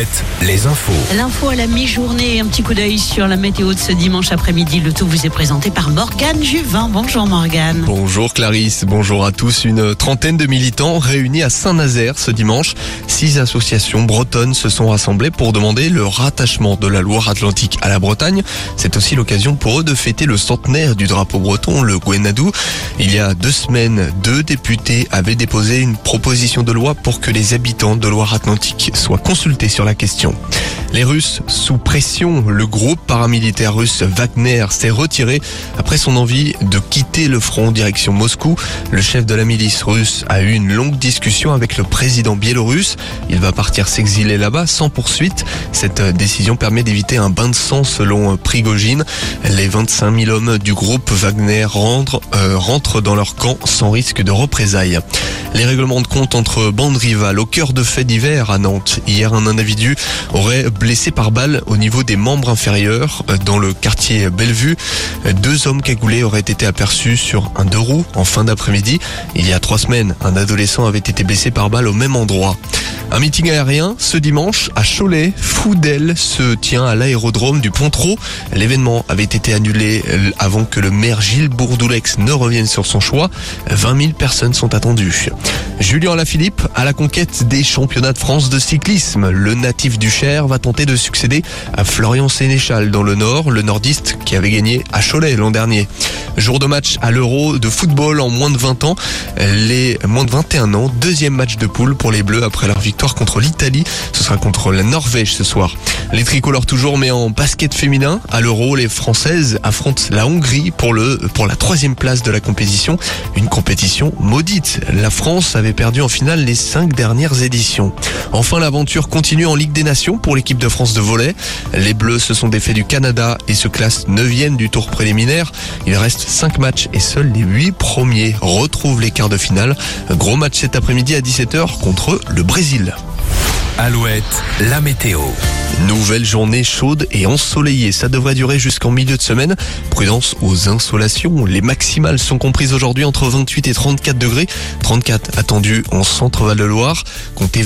Alouette, les infos. L'info à la mi-journée, un petit coup d'œil sur la météo de ce dimanche après-midi. Le tout vous est présenté par Morgane Juvin. Bonjour Morgane. Bonjour Clarisse, bonjour à tous. Une trentaine de militants réunis à Saint-Nazaire ce dimanche. Six associations bretonnes se sont rassemblées pour demander le rattachement de la Loire-Atlantique à la Bretagne. C'est aussi l'occasion pour eux de fêter le centenaire du drapeau breton, le Gwenadou. Il y a deux semaines, deux députés avaient déposé une proposition de loi pour que les habitants de Loire-Atlantique soient consultés sur la question. Les Russes sous pression, le groupe paramilitaire russe Wagner s'est retiré après son envie de quitter le front direction Moscou. Le chef de la milice russe a eu une longue discussion avec le président biélorusse. Il va partir s'exiler là-bas sans poursuite. Cette décision permet d'éviter un bain de sang selon Prigogine. Les 25 000 hommes du groupe Wagner rentrent, euh, rentrent dans leur camp sans risque de représailles. Les règlements de compte entre bandes rivales au cœur de faits divers à Nantes. Hier, un individu aurait blessé par balle au niveau des membres inférieurs euh, dans le quartier Bellevue. Deux hommes cagoulés auraient été aperçus sur un deux roues en fin d'après-midi. Il y a trois semaines, un adolescent avait été blessé par balle au même endroit. Un meeting aérien ce dimanche à Cholet. Foudel se tient à l'aérodrome du Pontreau. L'événement avait été annulé euh, avant que le maire Gilles Bourdoulex ne revienne sur son choix. 20 000 personnes sont attendues. Julien Lafilippe à la conquête des championnats de France de cyclisme. Le natif du Cher va tenter de succéder à Florian Sénéchal dans le Nord, le nordiste qui avait gagné à Cholet l'an dernier. Jour de match à l'Euro de football en moins de 20 ans. Les moins de 21 ans, deuxième match de poule pour les Bleus après leur victoire contre l'Italie. Ce sera contre la Norvège ce soir. Les tricolores toujours, mais en basket féminin. À l'Euro, les Françaises affrontent la Hongrie pour le, pour la troisième place de la compétition. Une compétition maudite. La France avait perdu en finale les cinq dernières éditions. Enfin, l'aventure continue en Ligue des Nations pour l'équipe de France de volley. Les Bleus se sont défaits du Canada et se classent 9e du tour préliminaire. Il reste 5 matchs et seuls les 8 premiers retrouvent les quarts de finale. Gros match cet après-midi à 17h contre le Brésil. Alouette, la météo. Nouvelle journée chaude et ensoleillée. Ça devrait durer jusqu'en milieu de semaine. Prudence aux insolations. Les maximales sont comprises aujourd'hui entre 28 et 34 degrés. 34 attendus en centre-val de Loire. Comptez